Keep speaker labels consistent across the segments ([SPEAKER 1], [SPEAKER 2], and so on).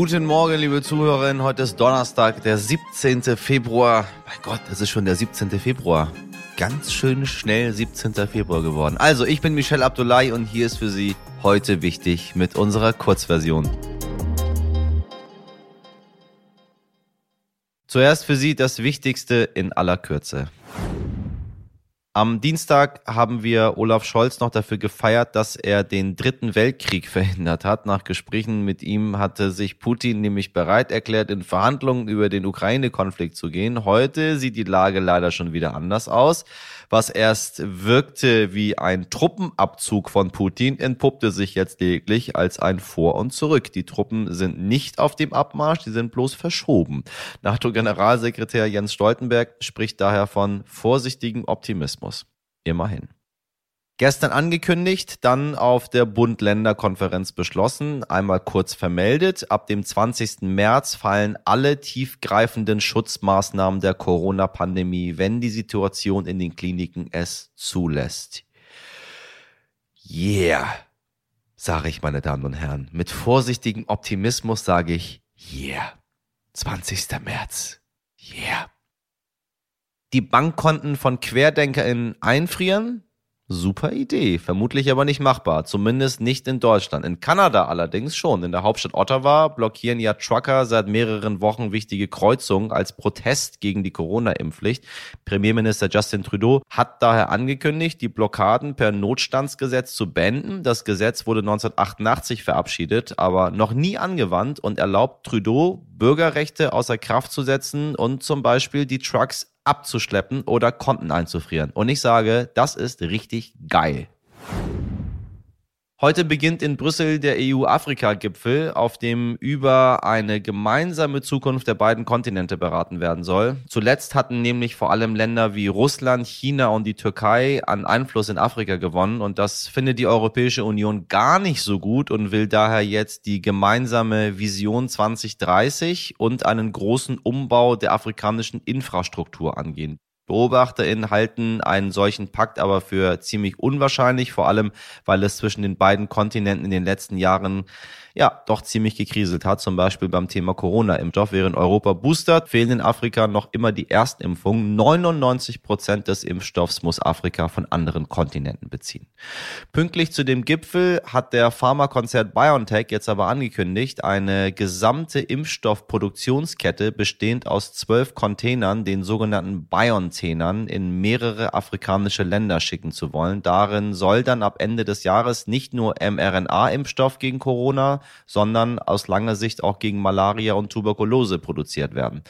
[SPEAKER 1] Guten Morgen, liebe Zuhörerinnen. Heute ist Donnerstag, der 17. Februar. Mein Gott, es ist schon der 17. Februar. Ganz schön schnell 17. Februar geworden. Also, ich bin Michelle Abdullahi und hier ist für Sie heute wichtig mit unserer Kurzversion. Zuerst für Sie das Wichtigste in aller Kürze. Am Dienstag haben wir Olaf Scholz noch dafür gefeiert, dass er den dritten Weltkrieg verhindert hat. Nach Gesprächen mit ihm hatte sich Putin nämlich bereit erklärt, in Verhandlungen über den Ukraine-Konflikt zu gehen. Heute sieht die Lage leider schon wieder anders aus. Was erst wirkte wie ein Truppenabzug von Putin, entpuppte sich jetzt lediglich als ein Vor und Zurück. Die Truppen sind nicht auf dem Abmarsch, die sind bloß verschoben. NATO-Generalsekretär Jens Stoltenberg spricht daher von vorsichtigem Optimismus. Immerhin. Gestern angekündigt, dann auf der Bund-Länder-Konferenz beschlossen, einmal kurz vermeldet. Ab dem 20. März fallen alle tiefgreifenden Schutzmaßnahmen der Corona-Pandemie, wenn die Situation in den Kliniken es zulässt. Yeah, sage ich, meine Damen und Herren. Mit vorsichtigem Optimismus sage ich, yeah. 20. März. Yeah. Die Bankkonten von QuerdenkerInnen einfrieren, Super Idee, vermutlich aber nicht machbar, zumindest nicht in Deutschland. In Kanada allerdings schon. In der Hauptstadt Ottawa blockieren ja Trucker seit mehreren Wochen wichtige Kreuzungen als Protest gegen die Corona-Impfpflicht. Premierminister Justin Trudeau hat daher angekündigt, die Blockaden per Notstandsgesetz zu beenden. Das Gesetz wurde 1988 verabschiedet, aber noch nie angewandt und erlaubt Trudeau, Bürgerrechte außer Kraft zu setzen und zum Beispiel die Trucks abzuschleppen oder Konten einzufrieren. Und ich sage, das ist richtig geil. Heute beginnt in Brüssel der EU-Afrika-Gipfel, auf dem über eine gemeinsame Zukunft der beiden Kontinente beraten werden soll. Zuletzt hatten nämlich vor allem Länder wie Russland, China und die Türkei an Einfluss in Afrika gewonnen und das findet die Europäische Union gar nicht so gut und will daher jetzt die gemeinsame Vision 2030 und einen großen Umbau der afrikanischen Infrastruktur angehen. BeobachterInnen halten einen solchen Pakt aber für ziemlich unwahrscheinlich, vor allem weil es zwischen den beiden Kontinenten in den letzten Jahren ja doch ziemlich gekriselt hat, zum Beispiel beim Thema Corona-Impfstoff. Während Europa boostert, fehlen in Afrika noch immer die Erstimpfungen. 99 Prozent des Impfstoffs muss Afrika von anderen Kontinenten beziehen. Pünktlich zu dem Gipfel hat der Pharmakonzert BioNTech jetzt aber angekündigt, eine gesamte Impfstoffproduktionskette bestehend aus zwölf Containern, den sogenannten BioNTenern, in mehrere afrikanische Länder schicken zu wollen. Darin soll dann ab Ende des Jahres nicht nur mRNA-Impfstoff gegen Corona, sondern aus langer Sicht auch gegen Malaria und Tuberkulose produziert werden.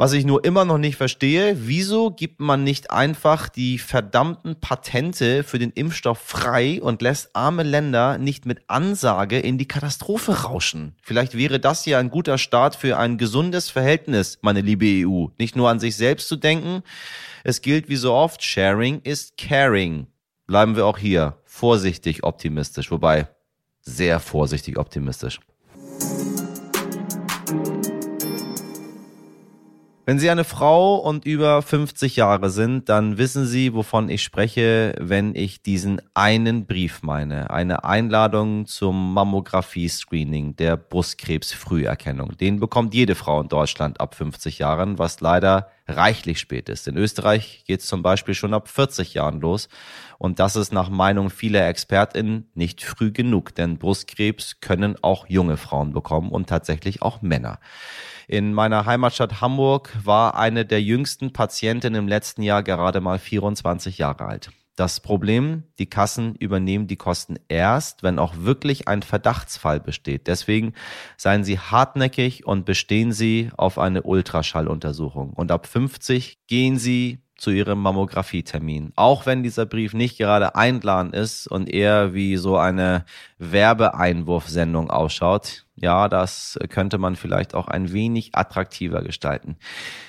[SPEAKER 1] Was ich nur immer noch nicht verstehe, wieso gibt man nicht einfach die verdammten Patente für den Impfstoff frei und lässt arme Länder nicht mit Ansage in die Katastrophe rauschen? Vielleicht wäre das ja ein guter Start für ein gesundes Verhältnis, meine liebe EU. Nicht nur an sich selbst zu denken. Es gilt wie so oft, Sharing ist Caring. Bleiben wir auch hier vorsichtig optimistisch. Wobei, sehr vorsichtig optimistisch. Wenn Sie eine Frau und über 50 Jahre sind, dann wissen Sie, wovon ich spreche, wenn ich diesen einen Brief meine. Eine Einladung zum Mammographie-Screening der Brustkrebsfrüherkennung. Den bekommt jede Frau in Deutschland ab 50 Jahren, was leider reichlich spät ist. In Österreich geht es zum Beispiel schon ab 40 Jahren los. Und das ist nach Meinung vieler ExpertInnen nicht früh genug, denn Brustkrebs können auch junge Frauen bekommen und tatsächlich auch Männer. In meiner Heimatstadt Hamburg war eine der jüngsten Patientinnen im letzten Jahr gerade mal 24 Jahre alt. Das Problem, die Kassen übernehmen die Kosten erst, wenn auch wirklich ein Verdachtsfall besteht. Deswegen seien Sie hartnäckig und bestehen Sie auf eine Ultraschalluntersuchung. Und ab 50 gehen Sie zu ihrem Mammographietermin. Auch wenn dieser Brief nicht gerade einladen ist und eher wie so eine Werbeeinwurfsendung ausschaut, ja, das könnte man vielleicht auch ein wenig attraktiver gestalten.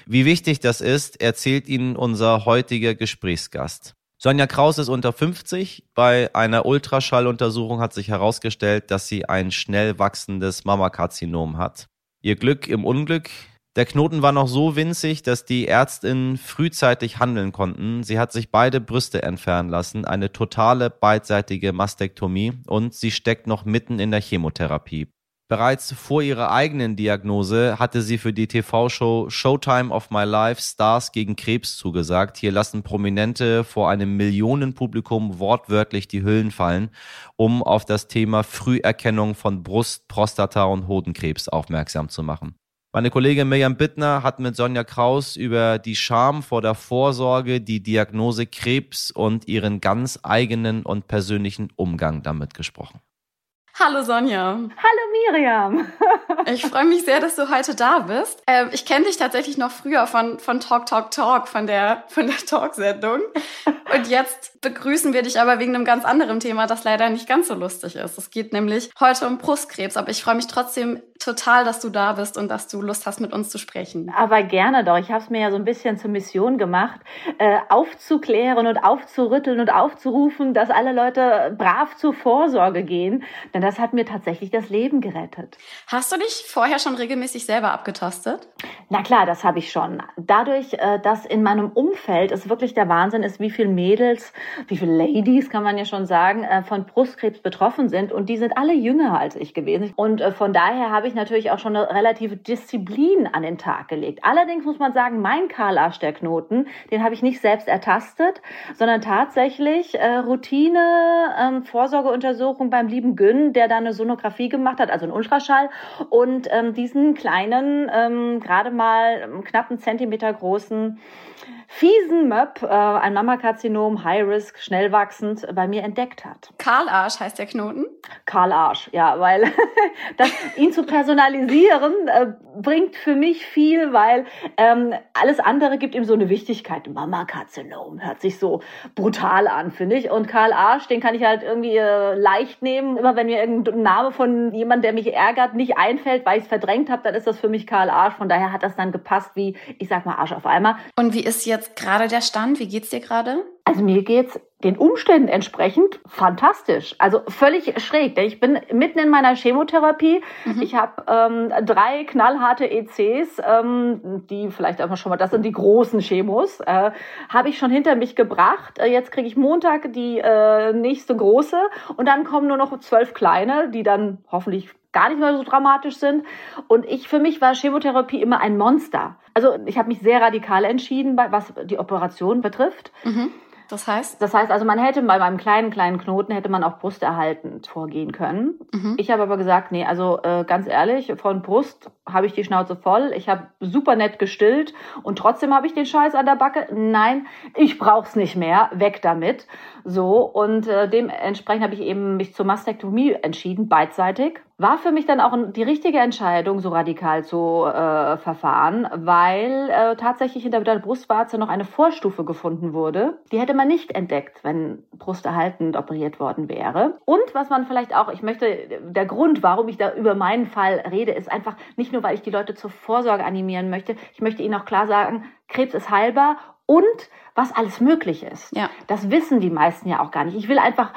[SPEAKER 1] Wie wichtig das ist, erzählt Ihnen unser heutiger Gesprächsgast. Sonja Kraus ist unter 50. Bei einer Ultraschalluntersuchung hat sich herausgestellt, dass sie ein schnell wachsendes Mammakarzinom hat. Ihr Glück im Unglück, der Knoten war noch so winzig, dass die Ärztinnen frühzeitig handeln konnten. Sie hat sich beide Brüste entfernen lassen, eine totale beidseitige Mastektomie und sie steckt noch mitten in der Chemotherapie. Bereits vor ihrer eigenen Diagnose hatte sie für die TV-Show Showtime of My Life Stars gegen Krebs zugesagt. Hier lassen Prominente vor einem Millionenpublikum wortwörtlich die Hüllen fallen, um auf das Thema Früherkennung von Brust, Prostata und Hodenkrebs aufmerksam zu machen. Meine Kollegin Mirjam Bittner hat mit Sonja Kraus über die Scham vor der Vorsorge, die Diagnose Krebs und ihren ganz eigenen und persönlichen Umgang damit gesprochen.
[SPEAKER 2] Hallo Sonja.
[SPEAKER 3] Hallo Miriam.
[SPEAKER 2] ich freue mich sehr, dass du heute da bist. Ähm, ich kenne dich tatsächlich noch früher von, von Talk, Talk, Talk, von der, von der Talksendung. Und jetzt begrüßen wir dich aber wegen einem ganz anderen Thema, das leider nicht ganz so lustig ist. Es geht nämlich heute um Brustkrebs, aber ich freue mich trotzdem total, dass du da bist und dass du Lust hast, mit uns zu sprechen.
[SPEAKER 3] Aber gerne doch. Ich habe es mir ja so ein bisschen zur Mission gemacht, äh, aufzuklären und aufzurütteln und aufzurufen, dass alle Leute brav zur Vorsorge gehen. Denn das hat mir tatsächlich das Leben gerettet.
[SPEAKER 2] Hast du dich vorher schon regelmäßig selber abgetastet?
[SPEAKER 3] Na klar, das habe ich schon. Dadurch, äh, dass in meinem Umfeld es wirklich der Wahnsinn ist, wie viele Mädels, wie viele Ladies, kann man ja schon sagen, äh, von Brustkrebs betroffen sind. Und die sind alle jünger als ich gewesen. Und äh, von daher habe ich natürlich auch schon eine relative Disziplin an den Tag gelegt. Allerdings muss man sagen, mein Karl Arsch der Knoten, den habe ich nicht selbst ertastet, sondern tatsächlich äh, Routine, ähm, Vorsorgeuntersuchung beim lieben Gün, der da eine Sonographie gemacht hat, also einen Ultraschall und ähm, diesen kleinen, ähm, gerade mal ähm, knapp einen Zentimeter großen fiesen Möb, äh, ein Mammakarzinom, High Risk, schnell wachsend, bei mir entdeckt hat.
[SPEAKER 2] Karl Arsch heißt der Knoten?
[SPEAKER 3] Karl Arsch, ja, weil das, ihn zu personalisieren äh, bringt für mich viel, weil ähm, alles andere gibt ihm so eine Wichtigkeit. Mammakarzinom hört sich so brutal an, finde ich. Und Karl Arsch, den kann ich halt irgendwie äh, leicht nehmen. Immer wenn mir irgendein Name von jemandem, der mich ärgert, nicht einfällt, weil ich es verdrängt habe, dann ist das für mich Karl Arsch. Von daher hat das dann gepasst wie, ich sag mal, Arsch auf einmal.
[SPEAKER 2] Und wie ist jetzt gerade der Stand? Wie geht's dir gerade?
[SPEAKER 3] Also mir geht's den Umständen entsprechend fantastisch. Also völlig schräg. Denn ich bin mitten in meiner Chemotherapie. Mhm. Ich habe ähm, drei knallharte ECs, ähm, die vielleicht einfach schon mal, das sind die großen Chemos, äh, habe ich schon hinter mich gebracht. Äh, jetzt kriege ich Montag die äh, nächste große und dann kommen nur noch zwölf kleine, die dann hoffentlich gar nicht mehr so dramatisch sind. Und ich, für mich war Chemotherapie immer ein Monster. Also ich habe mich sehr radikal entschieden, was die Operation betrifft.
[SPEAKER 2] Mhm. Das heißt?
[SPEAKER 3] Das heißt also, man hätte bei meinem kleinen, kleinen Knoten hätte man auch brusterhaltend vorgehen können. Mhm. Ich habe aber gesagt, nee, also äh, ganz ehrlich, von Brust habe ich die Schnauze voll. Ich habe super nett gestillt und trotzdem habe ich den Scheiß an der Backe. Nein, ich brauch's nicht mehr. Weg damit. So und äh, dementsprechend habe ich eben mich zur Mastektomie entschieden, beidseitig. War für mich dann auch die richtige Entscheidung, so radikal zu äh, verfahren, weil äh, tatsächlich hinter der Brustwarze noch eine Vorstufe gefunden wurde. Die hätte man nicht entdeckt, wenn brusterhaltend operiert worden wäre. Und was man vielleicht auch, ich möchte, der Grund, warum ich da über meinen Fall rede, ist einfach nicht nur, weil ich die Leute zur Vorsorge animieren möchte. Ich möchte ihnen auch klar sagen, Krebs ist heilbar und was alles möglich ist. Ja. Das wissen die meisten ja auch gar nicht. Ich will einfach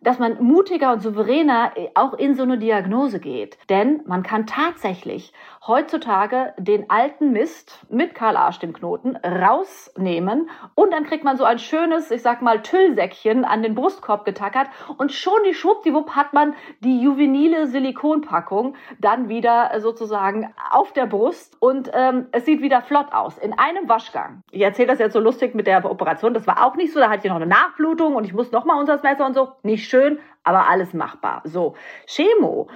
[SPEAKER 3] dass man mutiger und souveräner äh, auch in so eine Diagnose geht. Denn man kann tatsächlich heutzutage den alten Mist mit Karl Arsch dem Knoten rausnehmen. Und dann kriegt man so ein schönes, ich sag mal, Tüllsäckchen an den Brustkorb getackert. Und schon die schwuppdiwupp hat man die juvenile Silikonpackung dann wieder sozusagen auf der Brust. Und ähm, es sieht wieder flott aus in einem Waschgang. Ich erzähle das jetzt so lustig mit der Operation, das war auch nicht so, da hatte ich noch eine Nachblutung und ich muss noch mal unser Messer und so, nicht schön, aber alles machbar. So, Chemo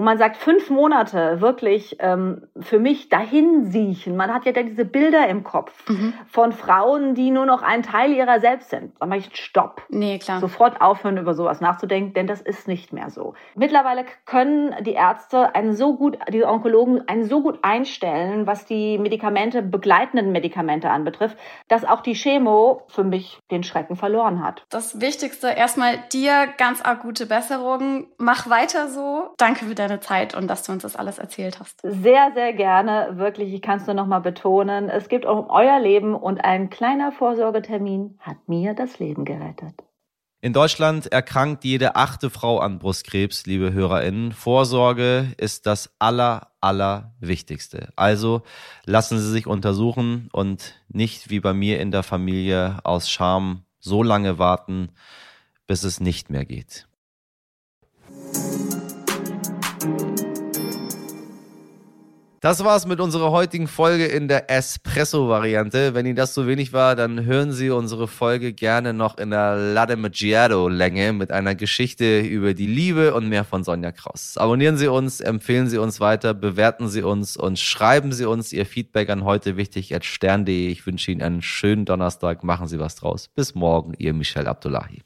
[SPEAKER 3] wo man sagt, fünf Monate wirklich ähm, für mich dahin siechen. Man hat ja dann diese Bilder im Kopf mhm. von Frauen, die nur noch ein Teil ihrer selbst sind. Sag mal, ich stopp.
[SPEAKER 2] Nee, klar.
[SPEAKER 3] Sofort aufhören, über sowas nachzudenken, denn das ist nicht mehr so. Mittlerweile können die Ärzte einen so gut, die Onkologen einen so gut einstellen, was die Medikamente, begleitenden Medikamente anbetrifft, dass auch die Chemo für mich den Schrecken verloren hat.
[SPEAKER 2] Das Wichtigste erstmal dir ganz akute Besserung. Mach weiter so. Danke für deine Zeit und dass du uns das alles erzählt hast.
[SPEAKER 3] Sehr, sehr gerne. Wirklich, ich kann es nur noch mal betonen. Es geht auch um euer Leben und ein kleiner Vorsorgetermin hat mir das Leben gerettet.
[SPEAKER 1] In Deutschland erkrankt jede achte Frau an Brustkrebs, liebe HörerInnen. Vorsorge ist das aller, aller Wichtigste. Also lassen Sie sich untersuchen und nicht wie bei mir in der Familie aus Scham so lange warten, bis es nicht mehr geht. Das war's mit unserer heutigen Folge in der Espresso-Variante. Wenn Ihnen das so wenig war, dann hören Sie unsere Folge gerne noch in der Latte Macchiato-Länge mit einer Geschichte über die Liebe und mehr von Sonja Kraus. Abonnieren Sie uns, empfehlen Sie uns weiter, bewerten Sie uns und schreiben Sie uns Ihr Feedback an heute wichtig at stern.de. Ich wünsche Ihnen einen schönen Donnerstag. Machen Sie was draus. Bis morgen, Ihr Michel Abdullahi.